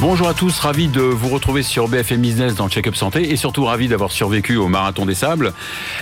Bonjour à tous, ravi de vous retrouver sur BFM Business dans Check-up Santé et surtout ravi d'avoir survécu au Marathon des Sables.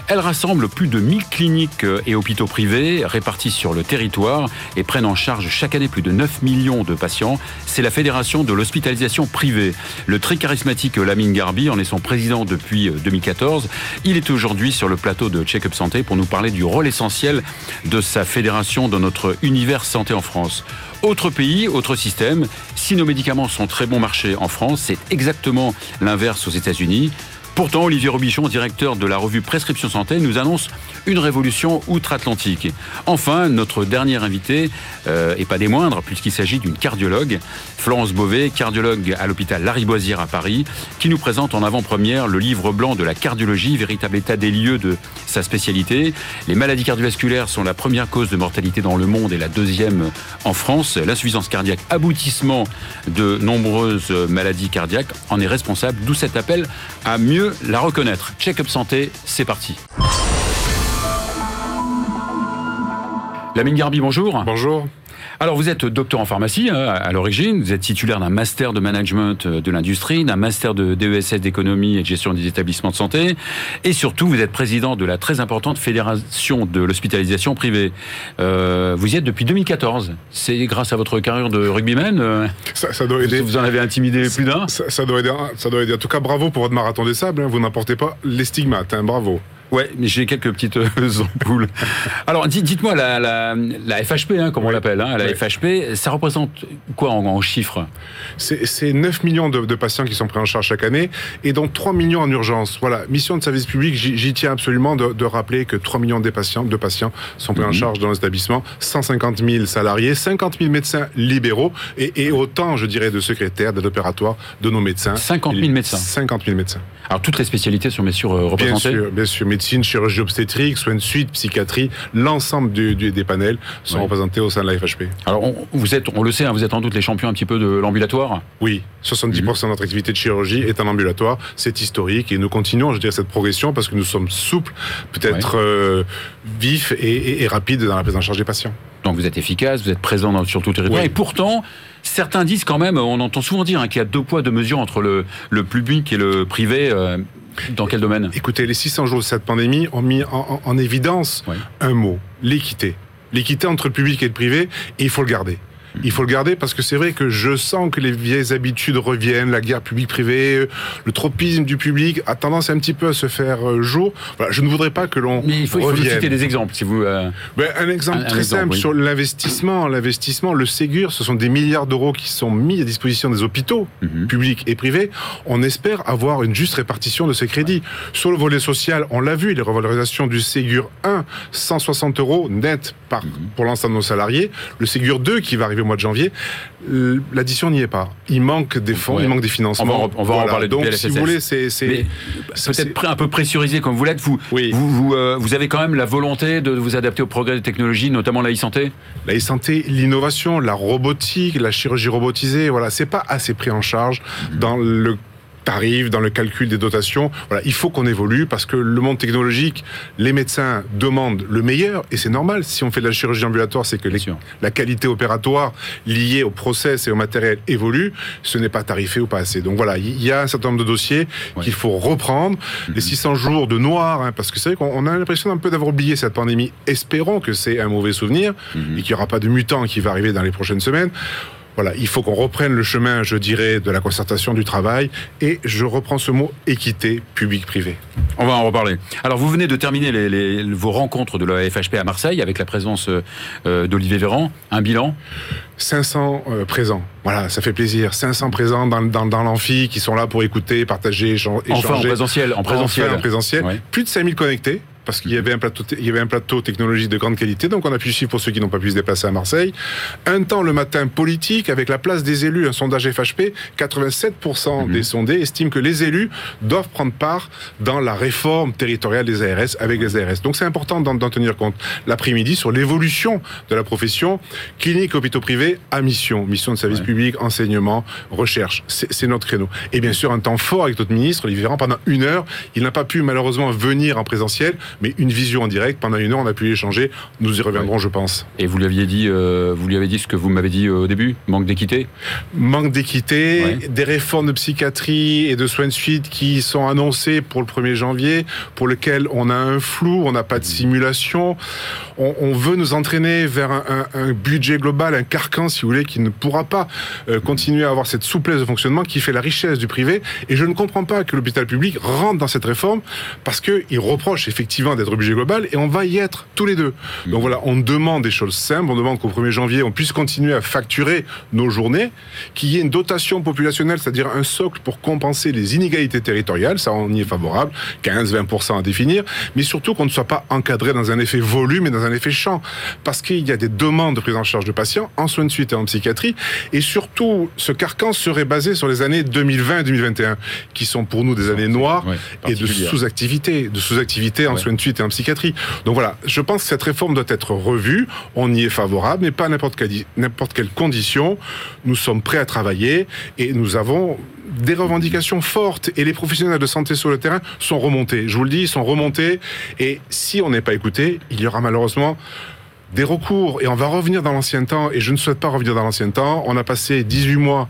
Elle rassemble plus de 1000 cliniques et hôpitaux privés répartis sur le territoire et prennent en charge chaque année plus de 9 millions de patients. C'est la Fédération de l'hospitalisation privée. Le très charismatique Lamine Garbi en est son président depuis 2014. Il est aujourd'hui sur le plateau de Check-up Santé pour nous parler du rôle essentiel de sa fédération dans notre univers santé en France. Autre pays, autre système. Si nos médicaments sont très bon marché en France, c'est exactement l'inverse aux États-Unis. Pourtant, Olivier Robichon, directeur de la revue Prescription Santé, nous annonce une révolution outre-Atlantique. Enfin, notre dernier invité, euh, et pas des moindres, puisqu'il s'agit d'une cardiologue, Florence Beauvais, cardiologue à l'hôpital Lariboisière à Paris, qui nous présente en avant-première le livre blanc de la cardiologie, véritable état des lieux de sa spécialité. Les maladies cardiovasculaires sont la première cause de mortalité dans le monde et la deuxième en France. L'insuffisance cardiaque, aboutissement de nombreuses maladies cardiaques, en est responsable, d'où cet appel à mieux la reconnaître. Check-up santé, c'est parti. Lamine Garbi, bonjour. Bonjour. Alors vous êtes docteur en pharmacie hein, à l'origine, vous êtes titulaire d'un master de management euh, de l'industrie, d'un master de DESS d'économie et de gestion des établissements de santé, et surtout vous êtes président de la très importante fédération de l'hospitalisation privée. Euh, vous y êtes depuis 2014. C'est grâce à votre carrière de rugbyman euh, ça, doit aider. Vous en avez intimidé plus d'un ça, doit aider. Ça doit aider. En tout cas, bravo pour votre marathon des sables. Hein. Vous n'apportez pas les stigmates. Hein. bravo. Ouais, mais j'ai quelques petites euh, ampoules. Alors, dites-moi, la, la, la, FHP, hein, comme on l'appelle, hein, la FHP, ça représente quoi en, chiffres? C'est 9 millions de, patients qui sont pris en charge chaque année, et dont 3 millions en urgence. Voilà, mission de service public, j'y tiens absolument de, rappeler que 3 millions de patients, de patients sont pris en mhm. charge dans les établissements, 150 000 salariés, 50 000 médecins libéraux, et, autant, je dirais, de secrétaires, d'aide opératoires de nos médecins. 50 000 médecins 50 000 médecins. Alors, toutes les spécialités sont bien sûr représentées? Bien sûr, bien sûr médecine, chirurgie obstétrique, soins de suite, psychiatrie, l'ensemble des panels sont représentés au sein de la FHP. Alors, on, vous êtes, on le sait, hein, vous êtes en doute les champions un petit peu de l'ambulatoire? Oui, 70% de notre activité de chirurgie est en ambulatoire. C'est historique et nous continuons, je dirais, cette progression parce que nous sommes souples, peut-être euh, vifs et, rapides dans la prise en charge des patients. Donc vous êtes efficace, vous êtes présent dans, sur tout le territoire. Et pourtant, certains disent quand même, on entend souvent dire hein, qu'il y a deux poids, deux mesures entre le, le public et le privé. Euh, dans quel domaine? Écoutez, les 600 jours de cette pandémie ont mis en, évidence un mot, l'équité. L'équité entre le public et le privé, et il faut le garder. Il faut le garder parce que c'est vrai que je sens que les vieilles habitudes reviennent, la guerre publique-privée, le tropisme du public a tendance un petit peu à se faire euh, jour. Voilà, je ne voudrais pas que l'on Mais il faut, il citer des exemples, si vous. Euh, ben, un exemple très simple sur l'investissement. L'investissement, le Ségur, ce sont des milliards d'euros qui sont mis à disposition des hôpitaux mhm. publics et privés. On espère avoir une juste répartition de ces crédits. Sur le volet social, on l'a vu, les revalorisations du Ségur 1, 160 euros net par, mhm. pour l'ensemble de nos salariés. Le Ségur 2 qui va arriver au mois de janvier. L'addition n'y est pas. Il manque des fonds, il manque des financements. On va, en parler. Donc, si vous voulez, c'est peut-être un peu pressurisé comme vous l'êtes. Vous, vous, euh, vous, avez quand même la volonté de vous adapter au progrès des technologies, notamment la e-santé? La e-santé, l'innovation, la robotique, la chirurgie robotisée. Voilà, c'est pas assez pris en charge dans le tarifs, dans le calcul des dotations. Voilà, il faut qu'on évolue parce que le monde technologique, les médecins demandent le meilleur et c'est normal. Si on fait de la chirurgie ambulatoire, c'est que la qualité opératoire liée au process et au matériel évolue. Ce n'est pas tarifé ou pas assez. Donc voilà, il y a un certain nombre de dossiers qu'il faut reprendre. Les 600 jours de noir, hein, parce que c'est vrai qu'on a l'impression un peu d'avoir oublié cette pandémie. Espérons que c'est un mauvais souvenir mhm. et qu'il n'y aura pas de mutant qui va arriver dans les prochaines semaines. Voilà, il faut qu'on reprenne le chemin, je dirais, de la concertation du travail. Et je reprends ce mot équité public-privé. On va en reparler. Alors, vous venez de terminer les, vos rencontres de la FHP à Marseille avec la présence euh, d'Olivier Véran. Un bilan? 500 euh, présents. Voilà, ça fait plaisir. 500 présents dans, dans, l'amphi qui sont là pour écouter, partager, échanger. Enfin, en présentiel. En présentiel. en présentiel. Plus de 5000 connectés parce qu'il y avait un plateau, il y avait un plateau technologique de grande qualité, donc on a pu suivre pour ceux qui n'ont pas pu se déplacer à Marseille. Un temps le matin politique avec la place des élus, un sondage FHP, 87% mhm. des sondés estiment que les élus doivent prendre part dans la réforme territoriale des ARS avec les ARS. Donc c'est important d'en tenir compte. L'après-midi sur l'évolution de la profession, clinique, hôpitaux privés à mission, mission de service public, enseignement, recherche. C'est notre créneau. Et bien sûr un temps fort avec notre ministre Olivier Véran pendant une heure. Il n'a pas pu malheureusement venir en présentiel mais une vision en direct, pendant une heure, on a pu échanger. Nous y reviendrons, je pense. Et vous lui aviez dit, euh, vous lui avez dit ce que vous m'avez dit au début, manque d'équité? Manque d'équité, des réformes de psychiatrie et de soins de suite qui sont annoncées pour le 1er janvier, pour lesquelles on a un flou, on n'a pas de simulation. On, veut nous entraîner vers un, budget global, un carcan, si vous voulez, qui ne pourra pas euh, continuer à avoir cette souplesse de fonctionnement qui fait la richesse du privé. Et je ne comprends pas que l'hôpital public rentre dans cette réforme parce qu'il reproche effectivement d'être budget global et on va y être tous les deux. Donc voilà, on demande des choses simples, on demande qu'au 1er janvier, on puisse continuer à facturer nos journées, qu'il y ait une dotation populationnelle, c'est-à-dire un socle pour compenser les inégalités territoriales, ça on y est favorable, 15-20% à définir, mais surtout qu'on ne soit pas encadré dans un effet volume et dans un effet champ, parce qu'il y a des demandes de prise en charge de patients en soins de suite et en psychiatrie, et surtout ce carcan serait basé sur les années 2020 et 2021, qui sont pour nous des années noires et de sous-activité, de sous-activité en soins de suite et en psychiatrie. Donc voilà, je pense que cette réforme doit être revue, on y est favorable, mais pas n'importe quelle condition. Nous sommes prêts à travailler et nous avons des revendications fortes et les professionnels de santé sur le terrain sont remontés. Je vous le dis, ils sont remontés et si on n'est pas écouté, il y aura malheureusement des recours et on va revenir dans l'ancien temps et je ne souhaite pas revenir dans l'ancien temps. On a passé 18 mois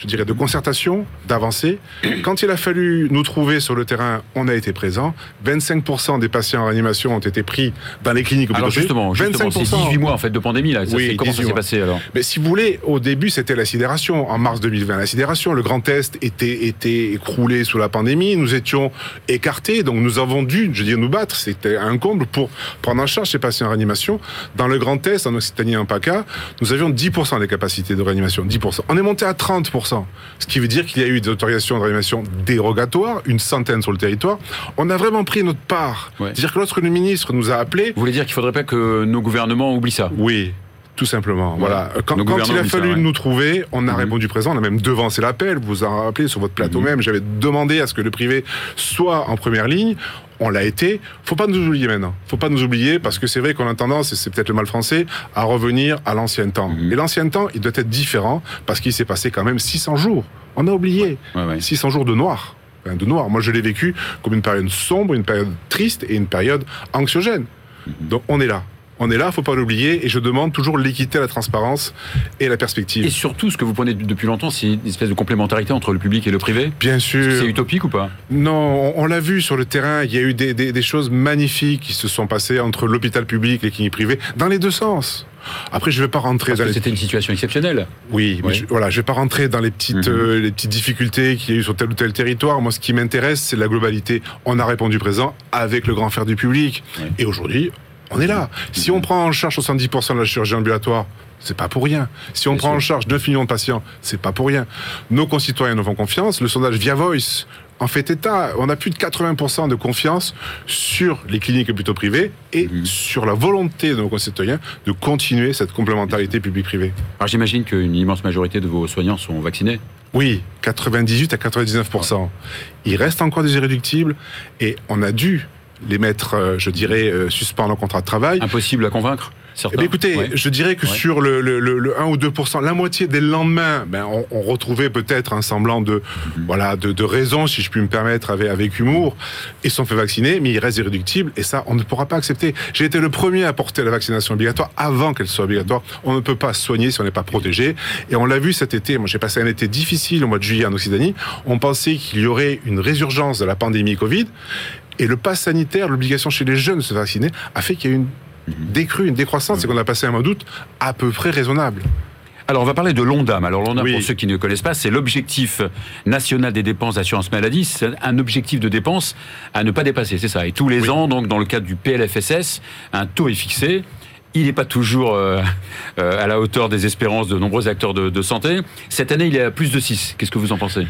je dirais, de concertation, d'avancer. Quand il a fallu nous trouver sur le terrain, on a été présent. 25% des patients en réanimation ont été pris dans les cliniques. Alors justement, justement c'est 18 mois en fait de pandémie là. oui, comment ça s'est passé alors? Mais si vous voulez, au début c'était la sidération. En mars 2020, la sidération, le Grand Est était était écroulé sous la pandémie. Nous étions écartés, donc nous avons dû, je nous battre. C'était un comble pour prendre en charge ces patients en réanimation. Dans le Grand Est, en Occitanie et en PACA, nous avions 10% des capacités de réanimation. 10%. On est monté à 30%. Ce qui veut dire qu'il y a eu des autorisations de réanimation dérogatoires, une centaine sur le territoire. On a vraiment pris notre part. C'est-à-dire que lorsque le ministre nous a appelés... Vous voulez dire qu'il ne faudrait pas que nos gouvernements oublient ça? Oui. Tout simplement. Voilà. Quand, il a fallu nous trouver, on a mhm. répondu présent. On a même devancé l'appel. Vous vous en rappelez sur votre plateau mhm. même. J'avais demandé à ce que le privé soit en première ligne on l'a été. Faut pas nous oublier maintenant. Faut pas nous oublier parce que c'est vrai qu'on a tendance, et c'est peut-être le mal français, à revenir à l'ancien temps. Mhm. Et l'ancien temps, il doit être différent parce qu'il s'est passé quand même 600 jours. On a oublié 600 jours de noir. de noir. Moi, je l'ai vécu comme une période sombre, une période triste et une période anxiogène. Mhm. Donc, on est là on est là, faut pas l'oublier, et je demande toujours l'équité, la transparence et la perspective. Et surtout, ce que vous prenez depuis longtemps, c'est une espèce de complémentarité entre le public et le privé Bien sûr. C'est utopique ou pas? Non, on, l'a vu sur le terrain, il y a eu des, choses magnifiques qui se sont passées entre l'hôpital public et les cliniques privées, dans les deux sens. Après, je ne vais pas rentrer Parce dans. C'était une situation exceptionnelle. Oui, mais je, voilà, je vais pas rentrer dans les petites, mhm. euh, les petites difficultés qu'il y a eu sur tel ou tel territoire. Moi, ce qui m'intéresse, c'est la globalité. On a répondu présent avec le grand fer du public. Et aujourd'hui, on est là. Si on prend en charge 70% de la chirurgie ambulatoire, c'est pas pour rien. Si on prend en charge 9 millions de patients, c'est pas pour rien. Nos concitoyens nous font confiance. Le sondage Via Voice en fait état. On a plus de 80% de confiance sur les cliniques plutôt privées et mhm. sur la volonté de nos concitoyens de continuer cette complémentarité publique-privée. Alors j'imagine qu'une immense majorité de vos soignants sont vaccinés. Oui, 98 à 99%. Il reste encore des irréductibles et on a dû les mettre, euh, je dirais, euh, suspendre le contrat de travail. Impossible à convaincre eh écoutez, je dirais que sur le, le, 1 ou 2% la moitié des lendemains, ben, on, retrouvait peut-être un semblant de voilà de, de, raison, si je puis me permettre, avec, avec humour, et sont fait vacciner, mais ils restent irréductibles, et ça, on ne pourra pas accepter. J'ai été le premier à porter la vaccination obligatoire avant qu'elle soit obligatoire. On ne peut pas soigner si on n'est pas protégé, et on l'a vu cet été. Moi, j'ai passé un été difficile au mois de juillet en Occitanie. On pensait qu'il y aurait une résurgence de la pandémie Covid, et le pass sanitaire, l'obligation chez les jeunes de se vacciner, a fait qu'il y a une décrue, une décroissance, et qu'on a passé un mois d'août à peu près raisonnable. Alors, on va parler de l'ONDAM. Alors, l'ONDAM, pour ceux qui ne connaissent pas, c'est l'objectif national des dépenses d'assurance maladie. C'est un objectif de dépenses à ne pas dépasser, c'est ça. Et tous les ans, donc, dans le cadre du PLFSS, un taux est fixé. Il n'est pas toujours euh, euh, à la hauteur des espérances de nombreux acteurs de, de santé. Cette année, il est à plus de 6. Qu'est-ce que vous en pensez?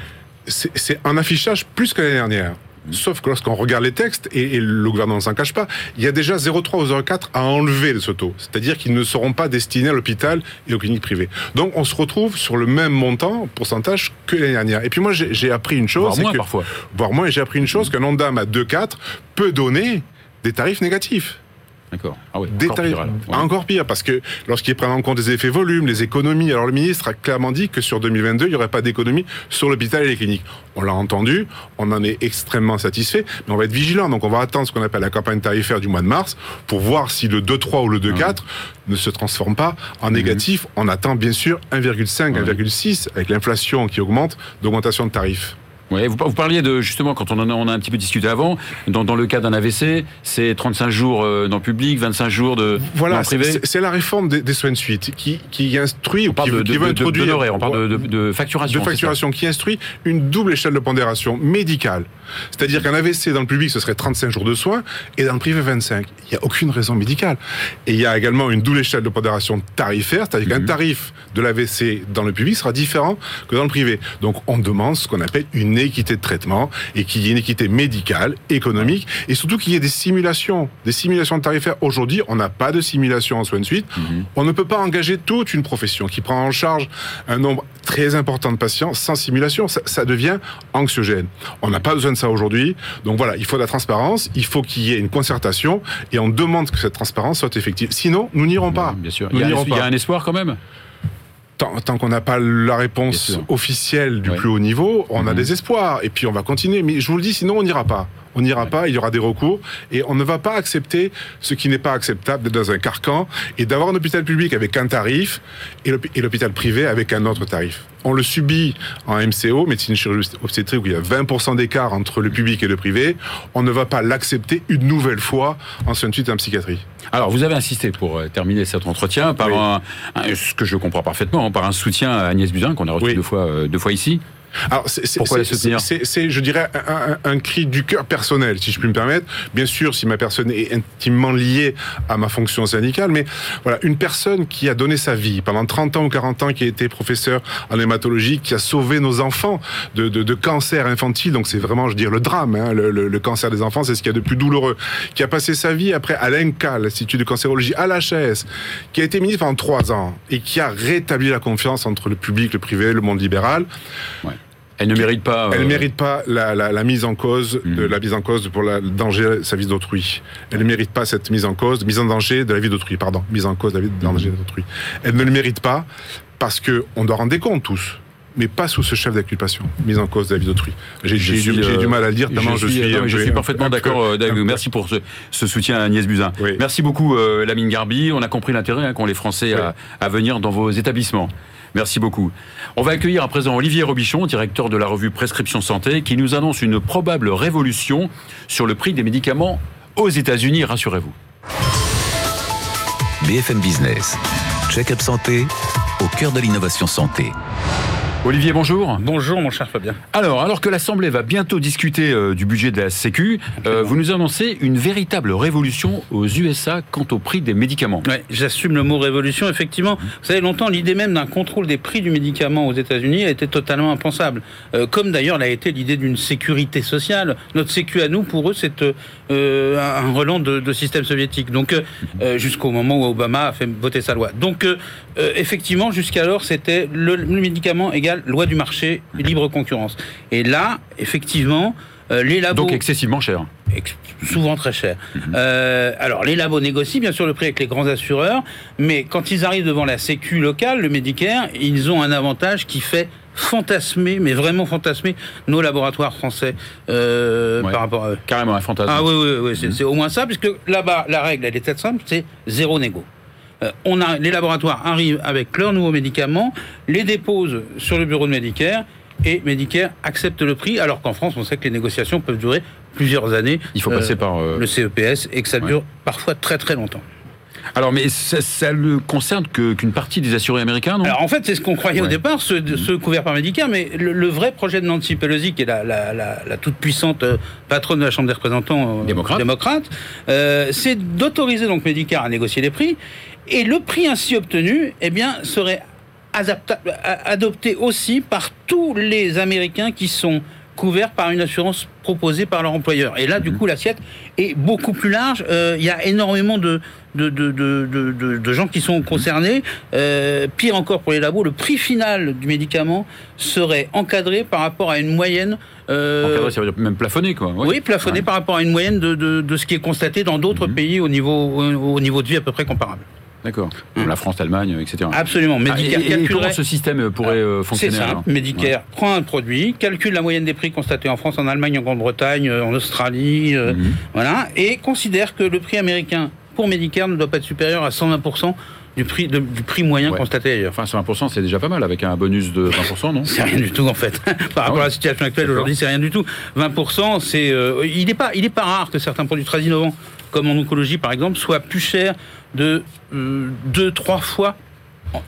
C'est un affichage plus que l'année dernière. Sauf que lorsqu'on regarde les textes, et, le gouvernement ne s'en cache pas, il y a déjà 0,3 ou 0,4 à enlever de ce taux. C'est-à-dire qu'ils ne seront pas destinés à l'hôpital et aux cliniques privées. Donc on se retrouve sur le même montant, pourcentage, que l'année dernière. Et puis moi, j'ai appris une chose. Voire moins parfois. Voire moins, et j'ai appris une chose, qu'un ONDAM à 2,4 peut donner des tarifs négatifs. D'accord. Ah oui, encore pire, alors. Ouais. Encore pire, parce que lorsqu'ils prennent en compte les effets volumes, les économies, alors le ministre a clairement dit que sur 2022, il n'y aurait pas d'économie sur l'hôpital et les cliniques. On l'a entendu, on en est extrêmement satisfait, mais on va être vigilant. Donc on va attendre ce qu'on appelle la campagne tarifaire du mois de mars pour voir si le 2,3 ou le 2,4 ne se transforme pas en négatif. On attend bien sûr 1,5, 1,6 avec l'inflation qui augmente, d'augmentation de tarifs. Ouais, vous, vous parliez de justement quand on en a, on a un petit peu discuté avant. Dans, dans le cas d'un AVC, c'est 35 jours euh, dans le public, 25 jours de dans Voilà, le privé. c'est la réforme des, des soins de suite qui, qui instruit On parle qui, de, qui de, veut de- introduire on parle de, facturation. de facturation qui instruit une double échelle de pondération médicale. C'est-à-dire qu'un AVC dans le public, ce serait 35 jours de soins et dans le privé 25. Il n'y a aucune raison médicale. Et il y a également une double échelle de pondération tarifaire, c'est-à-dire Mhm. qu'un tarif de l'AVC dans le public sera différent que dans le privé. Donc on demande ce qu'on appelle une équité de traitement et qu'il y ait une équité médicale, économique et surtout qu'il y ait des simulations. Des simulations tarifaires. Aujourd'hui, on n'a pas de simulation en soins de suite. Mhm. On ne peut pas engager toute une profession qui prend en charge un nombre très important de patients sans simulation. Ça, ça devient anxiogène. On n'a pas besoin de ça aujourd'hui. Donc voilà, il faut de la transparence, il faut qu'il y ait une concertation et on demande que cette transparence soit effective. Sinon, nous n'irons pas. Bien sûr. Nous Il y, a, il y a un espoir quand même? Tant, tant qu'on n'a pas la réponse officielle du plus haut niveau, on a Mhm. des espoirs. Et puis on va continuer. Mais je vous le dis, sinon on n'ira pas. On n'ira pas, il y aura des recours et on ne va pas accepter ce qui n'est pas acceptable d'être dans un carcan et d'avoir un hôpital public avec un tarif et l'hôpi- et l'hôpital privé avec un autre tarif. On le subit en MCO, médecine chirurgie obstétrique, où il y a 20% d'écart entre le public et le privé. On ne va pas l'accepter une nouvelle fois en soins de suite en psychiatrie. Alors, vous avez insisté pour euh, terminer cet entretien par Oui. un, un- ce que je comprends parfaitement, hein, par un soutien à Agnès Buzyn qu'on a reçu Oui. deux fois, euh, deux fois ici. Alors, c'est, je dirais, un, un- un cri du cœur personnel, si je puis me permettre. Bien sûr, si ma personne est intimement liée à ma fonction syndicale, mais voilà, une personne qui a donné sa vie pendant 30 ans ou 40 ans, qui a été professeur en hématologie, qui a sauvé nos enfants de, de, de cancer infantile, donc c'est vraiment, je veux dire, le drame, hein, le, le- le cancer des enfants, c'est ce qu'il y a de plus douloureux, qui a passé sa vie après à l'INCA, l'Institut de cancérologie, à l'HS, qui a été ministre pendant trois ans et qui a rétabli la confiance entre le public, le privé, le monde libéral. Elle ne mérite pas. Elle euh, mérite pas la, la- la mise en cause de Mhm. la mise en cause pour la- le danger de sa vie d'autrui. Elle ne mérite pas cette mise en cause, mise en danger de la vie d'autrui, pardon, mise en cause de la vie de danger d'autrui. Elle ne le mérite pas parce que on doit rendre des comptes tous. Mais pas sous ce chef d'inculpation, mise en cause de la vie d'autrui. J'ai du, euh, du mal à le dire, tellement je, suis. non, je suis parfaitement d'accord. euh, David. un peu- Merci pour ce, ce soutien à Agnès Buzyn. Oui. Merci beaucoup, euh, Lamine Garbi. On a compris l'intérêt hein, qu'ont les Français à, à venir dans vos établissements. Merci beaucoup. On va accueillir à présent Olivier Robichon, directeur de la revue Prescription Santé, qui nous annonce une probable révolution sur le prix des médicaments aux États-Unis, rassurez-vous. BFM Business. Check-up santé au cœur de l'innovation santé. Olivier, bonjour. Bonjour mon cher Fabien. Alors, alors que l'Assemblée va bientôt discuter euh, du budget de la Sécu, euh, vous nous annoncez une véritable révolution aux USA quant au prix des médicaments. Ouais, j'assume le mot révolution. Effectivement, vous savez, longtemps, l'idée même d'un contrôle des prix du médicament aux États-Unis a été totalement impensable. Euh, comme d'ailleurs l'a été l'idée d'une sécurité sociale. Notre sécu à nous, pour eux, c'est un relent de, de système soviétique. Donc, jusqu'au moment où Obama a fait voter sa loi. Donc, euh, effectivement, jusqu'alors, c'était le, le médicament égale loi du marché, libre concurrence. Et là, effectivement, euh, les labos Donc excessivement cher. ex- souvent très cher. Euh, alors, les labos négocient bien sûr le prix avec les grands assureurs, mais quand ils arrivent devant la Sécu locale, le Medicare, ils ont un avantage qui fait fantasmer, mais vraiment fantasmer, nos laboratoires français euh, Ouais. par rapport à eux. Carrément un fantasme. Ah oui, oui, oui, c'est c'est au moins ça, puisque là-bas, la règle, elle est très simple, c'est zéro négo. Euh, on a, les laboratoires arrivent avec leurs nouveaux médicaments, les déposent sur le bureau de Medicare, et Medicare accepte le prix, alors qu'en France, on sait que les négociations peuvent durer plusieurs années. Il faut Euh, passer par. euh, le CEPS, et que ça dure parfois très très longtemps. Alors, mais ça, ça ne concerne qu'une partie des assurés américains, non? Alors en fait, c'est ce qu'on croyait Ouais. au départ, ce, ce couvert par Medicare, mais le, le vrai projet de Nancy Pelosi, qui est la, la, la, la toute puissante euh, patronne de la Chambre des représentants euh, Démocrate. démocrate, euh, c'est d'autoriser donc Medicare à négocier les prix, et le prix ainsi obtenu, eh bien, serait adopté aussi par tous les Américains qui sont couverts par une assurance proposée par leur employeur. Et là, du coup, l'assiette est beaucoup plus large. Euh, Il y a énormément de, de, de, de, de, gens qui sont concernés. Euh, pire encore pour les labos, le prix final du médicament serait encadré par rapport à une moyenne. euh, Encadré, ça veut dire même plafonné, quoi. Oui, plafonné Ouais. par rapport à une moyenne de, de, de ce qui est constaté dans d'autres Mhm. pays au niveau, au, au niveau de vie à peu près comparable. D'accord. Comme la France, l'Allemagne, etc. Absolument. Ah, et, Medicare et comment ce système pourrait euh, C'est fonctionner alors simple, Medicare prend un produit, calcule la moyenne des prix constatés en France, en Allemagne, en Grande-Bretagne, euh, en Australie, euh, Mhm. voilà, et considère que le prix américain pour Medicare ne doit pas être supérieur à 120% du prix, de- du prix moyen Ouais. constaté ailleurs. Enfin, 20%, c'est déjà pas mal avec un bonus de 20%, non? C'est rien du tout en fait. Par rapport ouais. à la situation actuelle aujourd'hui, c'est rien du tout. 20%, c'est euh, il n'est pas il est pas rare que certains produits très innovants, comme en oncologie par exemple, soient plus chers de euh, deux trois fois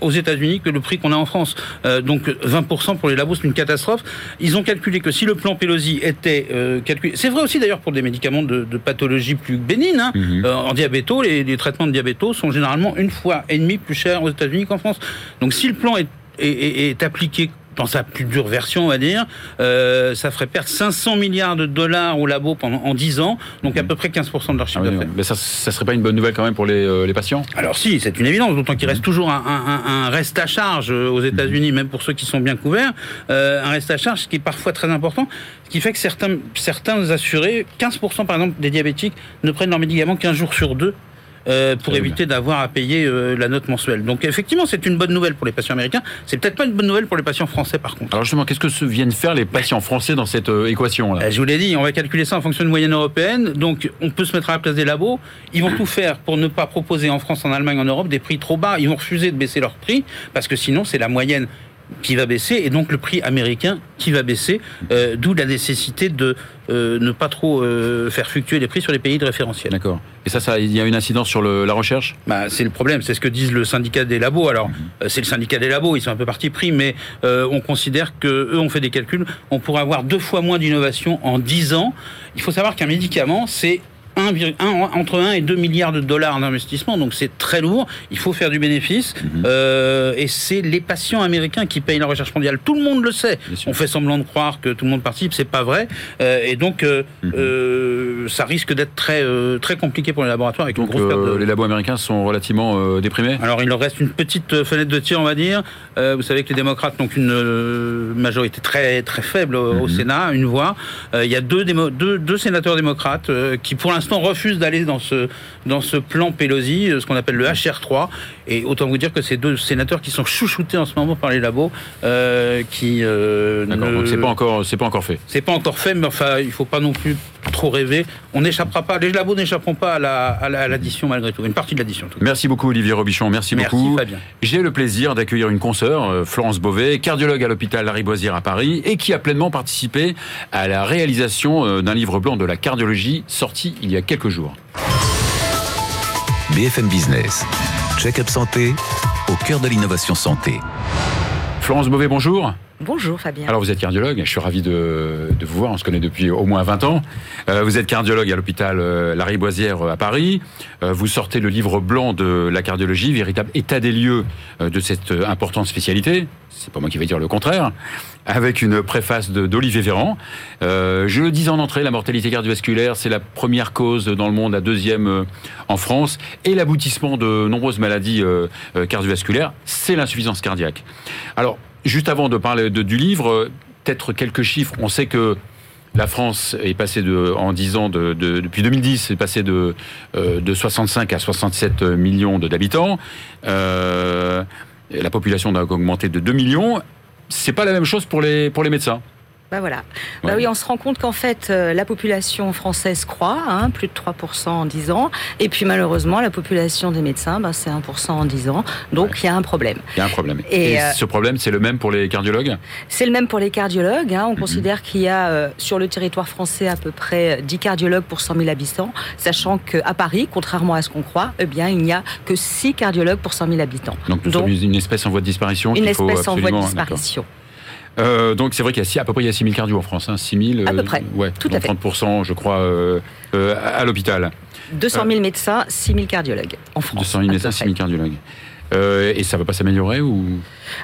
aux États-Unis que le prix qu'on a en France. Euh, donc 20% pour les labos, c'est une catastrophe. Ils ont calculé que si le plan Pelosi était euh, calculé, c'est vrai aussi d'ailleurs pour des médicaments de, de pathologie plus bénines. hein. Mhm. Euh, en diabéto, les, les traitements de diabéto sont généralement une fois et demie plus chers aux États-Unis qu'en France. Donc si le plan est, est, est- est appliqué dans sa plus dure version, on va dire, euh, ça ferait perdre 500 milliards de dollars aux labos pendant en 10 ans, donc à peu près 15% de leur Ah chiffre oui, d'affaires. Mais ça, ça serait pas une bonne nouvelle quand même pour les, euh, les patients? Alors si, c'est une évidence, d'autant qu'il reste toujours un, un- un- un reste à charge euh, aux États-Unis, même pour ceux qui sont bien couverts, euh, un reste à charge qui est parfois très important, ce qui fait que certains, certains assurés, 15% par exemple des diabétiques, ne prennent leurs médicaments qu'un jour sur deux. Euh, pour éviter d'avoir à payer euh, la note mensuelle. Donc effectivement, c'est une bonne nouvelle pour les patients américains. C'est peut-être pas une bonne nouvelle pour les patients français, par contre. Alors justement, qu'est-ce que se viennent faire les patients français dans cette euh, équation là? Euh, Je vous l'ai dit, on va calculer ça en fonction de moyenne européenne. Donc, on peut se mettre à la place des labos. Ils vont tout faire pour ne pas proposer en France, en Allemagne, en Europe des prix trop bas. Ils vont refuser de baisser leur prix parce que sinon, c'est la moyenne qui va baisser et donc le prix américain qui va baisser. Euh, D'où la nécessité de euh, ne pas trop euh, faire fluctuer les prix sur les pays de référentiel. D'accord. Et ça, ça, il y a une incidence sur le- la recherche? Bah, c'est le problème, c'est ce que disent le syndicat des labos. Alors, euh, c'est le syndicat des labos, ils sont un peu parti pris, mais on considère que eux ont fait des calculs. On pourrait avoir deux fois moins d'innovation en 10 ans. Il faut savoir qu'un médicament, c'est 1, entre 1 et 2 milliards de dollars d'investissement, donc c'est très lourd. Il faut faire du bénéfice, euh, et c'est les patients américains qui payent la recherche mondiale. Tout le monde le sait. On fait semblant de croire que tout le monde participe, c'est pas vrai, Euh, et donc euh, euh, ça risque d'être très euh, très compliqué pour les laboratoires avec Donc une grosse perte euh, de... les labos américains sont relativement déprimés Alors il leur reste une petite fenêtre de tir, on va dire. Vous savez que les démocrates n'ont qu'une majorité très très faible au, au Mhm. Sénat, une voix. Il y a deux, démo- deux, deux sénateurs démocrates qui pour l'instant refusent d'aller dans ce, dans ce plan Pelosi, euh, ce qu'on appelle le HR3. Et autant vous dire que ces deux sénateurs qui sont chouchoutés en ce moment par les labos, euh, qui... euh, D'accord. ne- Donc c'est pas encore, c'est pas encore fait. c'est pas encore fait, mais enfin, il faut pas non plus trop rêver. On n'échappera pas, les labos n'échapperont pas à la- à la- à l'addition malgré tout, une partie de l'addition. en tout cas. Merci beaucoup Olivier Robichon, merci, Merci, beaucoup. Fabien. J'ai le plaisir d'accueillir une consoeur, euh, Florence Beauvais, cardiologue à l'hôpital Lariboisière à Paris et qui a pleinement participé à la réalisation euh, d'un livre blanc de la cardiologie sorti il y a quelques jours. BFM Business. Check-up santé au cœur de l'innovation santé. Florence Beauvais, bonjour. Bonjour Fabien. Alors vous êtes cardiologue, je suis ravi de, vous voir, on se connaît depuis au moins 20 ans. Euh, vous êtes cardiologue à l'hôpital euh, Lariboisière euh, à Paris. Euh, vous sortez le livre blanc de la cardiologie, véritable état des lieux de cette importante spécialité. C'est pas moi qui vais dire le contraire. Avec une préface d'Olivier Véran. Je le dis en entrée, la mortalité cardiovasculaire, c'est la première cause dans le monde, la deuxième en France. Et l'aboutissement de nombreuses maladies cardiovasculaires, c'est l'insuffisance cardiaque. Alors, juste avant de parler du livre, peut-être quelques chiffres. On sait que la France est passée de, en 10 ans, de, de- depuis 2010, est passée de, euh, de 65 à 67 millions d'habitants. Euh, la population a augmenté de 2 millions. C'est pas la même chose pour les, pour les médecins. Bah voilà. Ouais. Bah oui, on se rend compte qu'en fait, euh, la population française croît, hein, plus de 3% en 10 ans. Et puis malheureusement, la population des médecins, bah, c'est 1% en 10 ans. Donc il y a un problème. Il y a un problème. Et, Et, euh, ce problème, c'est le même pour les cardiologues? C'est le même pour les cardiologues. hein. On Mhm. considère qu'il y a euh, sur le territoire français à peu près 10 cardiologues pour 100 000 habitants, sachant qu'à Paris, contrairement à ce qu'on croit, eh bien, il n'y a que 6 cardiologues pour 100 000 habitants. Donc nous Donc, sommes une espèce en voie de disparition. Une faut espèce en voie de absolument- disparition. Euh, donc c'est vrai qu'il y a à peu près il y a 6 000 cardio en France. Hein, 6 000, À peu près. Ouais, Tout à fait. 30% je crois euh, euh, à l'hôpital. 200 000 médecins, 6 000 cardiologues en France. 200 000 à peu médecins, près. 6 000 cardiologues. Euh, et ça va pas s'améliorer ou?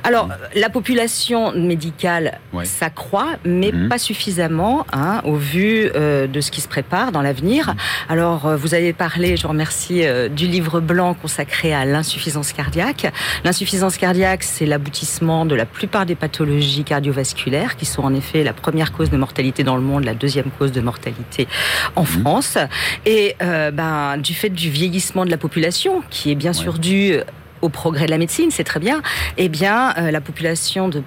Alors, la population médicale Ouais. s'accroît, mais Mhm. pas suffisamment, hein, au vu euh, de ce qui se prépare dans l'avenir. Alors, euh, vous avez parlé, je vous remercie, euh, du livre blanc consacré à l'insuffisance cardiaque. L'insuffisance cardiaque, c'est l'aboutissement de la plupart des pathologies cardiovasculaires, qui sont en effet la première cause de mortalité dans le monde, la deuxième cause de mortalité en France. Et ben, du fait du vieillissement de la population, qui est bien sûr dû au progrès de la médecine, c'est très bien, eh bien, euh, la population de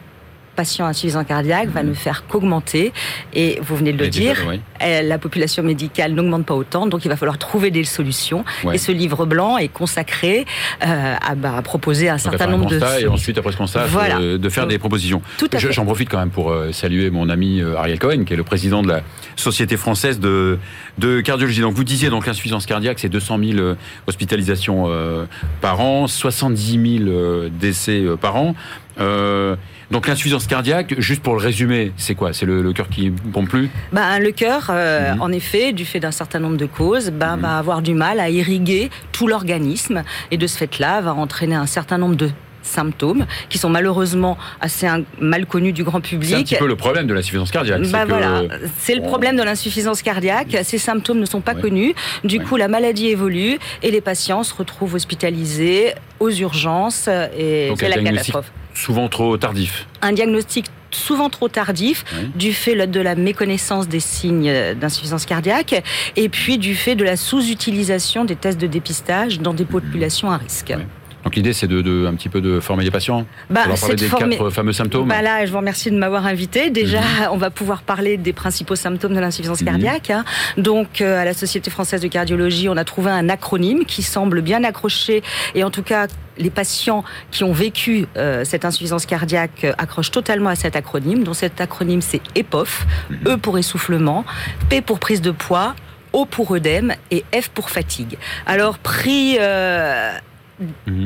patients insuffisants cardiaques va ne faire qu'augmenter. Et vous venez de le Et déjà, dire, oui. euh, la population médicale n'augmente pas autant, donc il va falloir trouver des solutions. Ouais. Et ce livre blanc est consacré euh, à, bah, à proposer un Donc, certain nombre de et ensuite après ce constat Voilà. euh, de faire des propositions. J'en profite quand même pour euh, saluer mon ami Ariel Cohen, qui est le président de la Société française de, de cardiologie. Donc vous disiez donc l'insuffisance cardiaque, c'est 200 000 euh, hospitalisations euh, par an, 70 000 euh, décès par an. Euh, donc l'insuffisance cardiaque, juste pour le résumer, c'est quoi? C'est le, le cœur qui pompe plus? Ben, le cœur, euh, Mhm. en effet, du fait d'un certain nombre de causes, ben, va avoir du mal à irriguer tout l'organisme. Et de ce fait-là va entraîner un certain nombre de symptômes qui sont malheureusement assez mal connus du grand C'est un public. petit peu le problème de l'insuffisance cardiaque. c'est Bah que- voilà, c'est le problème de l'insuffisance cardiaque. Ces symptômes ne sont pas connus. Du coup, la maladie évolue et les patients se retrouvent hospitalisés aux urgences et c'est la diagnostic catastrophe. souvent trop tardif. Un diagnostic souvent trop tardif Oui. du fait de la méconnaissance des signes d'insuffisance cardiaque et puis du fait de la sous-utilisation des tests de dépistage dans des populations à risque. Donc l'idée c'est de, de- un petit peu de former les patients. Bah, pour leur parler des quatre fameux symptômes. Bah là, je vous remercie de m'avoir invité. Déjà, Mhm. on va pouvoir parler des principaux symptômes de l'insuffisance Mhm. cardiaque. hein. Donc, euh, à la Société française de cardiologie, on a trouvé un acronyme qui semble bien accroché. Et en tout cas, les patients qui ont vécu euh, cette insuffisance cardiaque euh, accrochent totalement à cet acronyme. Donc, cet acronyme, c'est EPOF. E pour essoufflement, P pour prise de poids, O pour œdème et F pour fatigue. Alors, pris... euh, Mhm.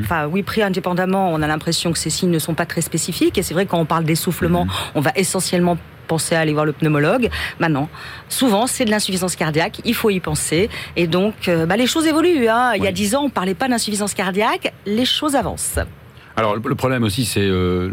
Enfin, oui, pris indépendamment, on a l'impression que ces signes ne sont pas très spécifiques. Et c'est vrai, quand on parle d'essoufflement, Mhm. on va essentiellement penser à aller voir le pneumologue. Maintenant, souvent, c'est de l'insuffisance cardiaque. Il faut y penser. Et donc, euh, bah, les choses évoluent. hein. Il y a dix ans, on parlait pas d'insuffisance cardiaque. Les choses avancent. Alors le problème aussi c'est euh,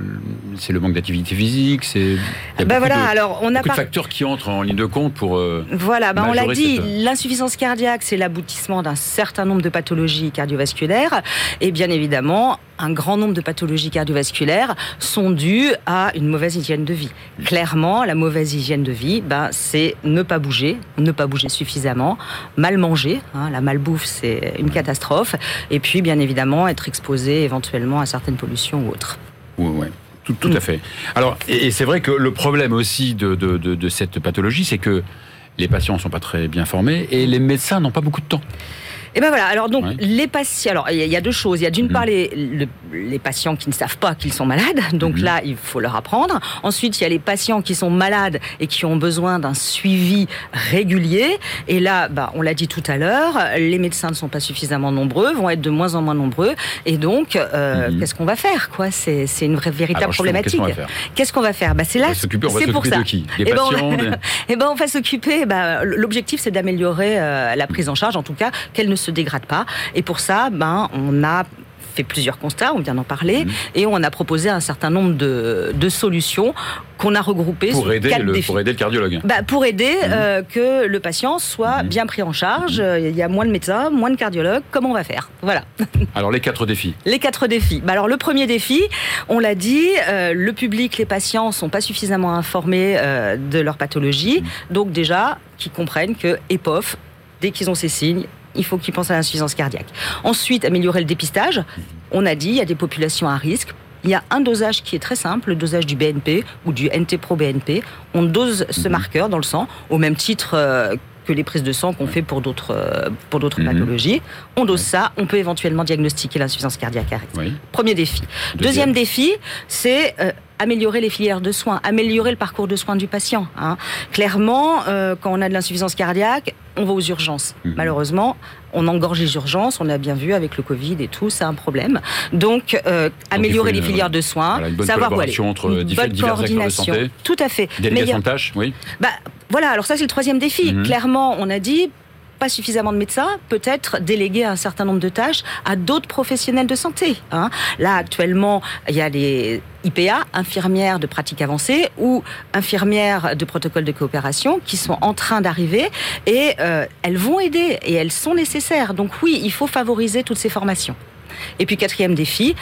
c'est le manque d'activité physique, c'est Ben beaucoup voilà. de- Alors, on a beaucoup de pas. facteurs qui entrent en ligne de compte pour euh, Voilà, ben on l'a dit, cette- l'insuffisance cardiaque, c'est l'aboutissement d'un certain nombre de pathologies cardiovasculaires. Et bien évidemment, un grand nombre de pathologies cardiovasculaires sont dues à une mauvaise hygiène de vie. Clairement, la mauvaise hygiène de vie, ben, c'est ne pas bouger, ne pas bouger suffisamment, mal manger. hein, la malbouffe, c'est une catastrophe. Et puis, bien évidemment, être exposé éventuellement à certaines pollutions ou autres. Ouais, ouais. Tout, tout Mm. à fait. Alors, et, et c'est vrai que le problème aussi de, de, de, de cette pathologie, c'est que les patients ne sont pas très bien formés et les médecins n'ont pas beaucoup de temps. Et ben voilà. Alors donc Ouais. les patients. Alors il y a- il y a deux choses. Il y a d'une Mhm. part les, le- les patients qui ne savent pas qu'ils sont malades. Donc Mhm. là, il faut leur apprendre. Ensuite, il y a les patients qui sont malades et qui ont besoin d'un suivi régulier. Et là, bah, on l'a dit tout à l'heure, les médecins ne sont pas suffisamment nombreux, vont être de moins en moins nombreux. Et donc, euh, Mhm. qu'est-ce qu'on va faire quoi? C'est c'est une vraie véritable Alors, problématique. Qu'est-ce qu'on va faire? Va faire? Bah, C'est là. C'est pour ça. de qui? Des Eh ben, on- patients des- Eh ben, on va s'occuper. ben, L'objectif, c'est d'améliorer euh, la prise en charge, en tout cas, qu'elle ne se dégrade pas. Et pour ça, ben, on a fait plusieurs constats, on vient d'en parler, Mhm. et on a proposé un certain nombre de, de solutions qu'on a regroupées pour sous aider, quatre le, défis. pour aider le cardiologue. Bah, pour aider Mhm. euh, que le patient soit Mhm. bien pris en charge, Euh, il y a moins de médecins, moins de cardiologues, comment on va faire? Voilà. Alors les quatre défis. Les quatre défis. Bah alors le premier défi, on l'a dit, euh, le public, les patients sont pas suffisamment informés euh, de leur pathologie, donc déjà qu'ils comprennent que EPOF, dès qu'ils ont ces signes, il faut qu'ils pensent à l'insuffisance cardiaque. Ensuite, améliorer le dépistage. On a dit, il y a des populations à risque. Il y a un dosage qui est très simple, le dosage du BNP ou du NT-proBNP. On dose ce Mhm. marqueur dans le sang au même titre euh, que les prises de sang qu'on fait pour d'autres euh, pour d'autres Mhm. pathologies. On dose ça, on peut éventuellement diagnostiquer l'insuffisance cardiaque à risque. Oui. Premier défi. Deuxième, défi, c'est euh, améliorer les filières de soins, améliorer le parcours de soins du patient. hein. Clairement, euh, quand on a de l'insuffisance cardiaque, on va aux urgences. Mhm. Malheureusement, on engorge les urgences, on a bien vu avec le Covid et tout, c'est un problème. Donc, euh, améliorer les une- filières de soins, voilà, une bonne savoir où aller. collaboration entre Une divers- bonne divers acteurs de coordination. santé. Tout à fait. Délégation de tâches, oui. bah, voilà, alors ça c'est le troisième défi. Mhm. Clairement, on a dit pas suffisamment de médecins, peut-être déléguer un certain nombre de tâches à d'autres professionnels de santé. Hein. Là, actuellement, il y a les IPA, infirmières de pratique avancée ou infirmières de protocole de coopération qui sont en train d'arriver et euh, elles vont aider et elles sont nécessaires. Donc oui, il faut favoriser toutes ces formations. Et puis quatrième défi,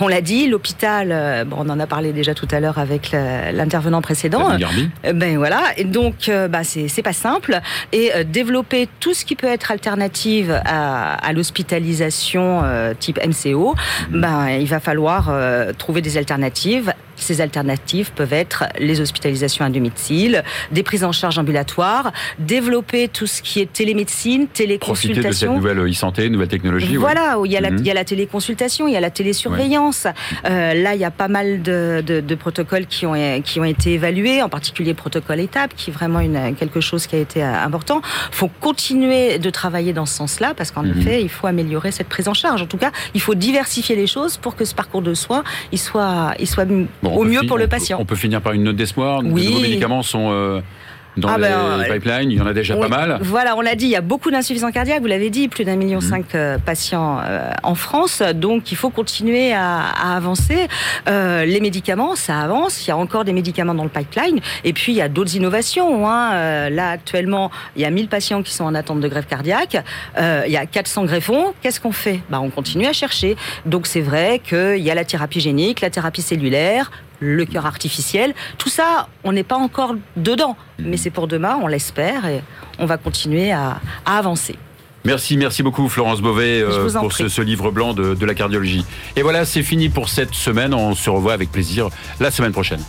on l'a dit, l'hôpital, euh, bon, on en a parlé déjà tout à l'heure avec l'intervenant précédent. Euh, ben voilà, et donc euh, bah, c'est pas simple. Et développer tout ce qui peut être alternative à, à l'hospitalisation type MCO, mhm. ben il va falloir trouver des alternatives ces alternatives peuvent être les hospitalisations à domicile, des prises en charge ambulatoires, développer tout ce qui est télémédecine, téléconsultation. Profiter de cette nouvelle e-santé, nouvelle technologie. Voilà, où il y, a la, mhm. il y a la téléconsultation, il y a la télésurveillance. Euh, là, il y a pas mal de, de, de, protocoles qui ont, qui ont été évalués, en particulier le protocole étape, qui est vraiment une, quelque chose qui a été euh, important. Il faut continuer de travailler dans ce sens-là, parce qu'en mhm. effet, il faut améliorer cette prise en charge. En tout cas, il faut diversifier les choses pour que ce parcours de soins, il soit, il soit au mieux pour le patient. On peut finir par une note d'espoir. Oui. De nouveaux médicaments sont euh, dans ah les ben, pipelines, il y en a déjà pas mal. Voilà, on l'a dit, il y a beaucoup d'insuffisance cardiaque, vous l'avez dit, plus d'un million mhm. cinq euh, patients euh, en France, donc il faut continuer à, avancer. les médicaments, ça avance, il y a encore des médicaments dans le pipeline, et puis il y a d'autres innovations. Hein. là, actuellement, il y a 1000 patients qui sont en attente de greffe cardiaque, il y a 400 greffons, qu'est-ce qu'on fait? Bah, On continue à chercher. Donc c'est vrai qu'il y a la thérapie génique, la thérapie cellulaire, le cœur artificiel. Tout ça, on n'est pas encore dedans, mais c'est pour demain, on l'espère, et on va continuer à, avancer. Merci, merci beaucoup Florence Beauvais euh, pour ce, livre blanc de la cardiologie. Et voilà, c'est fini pour cette semaine. On se revoit avec plaisir la semaine prochaine.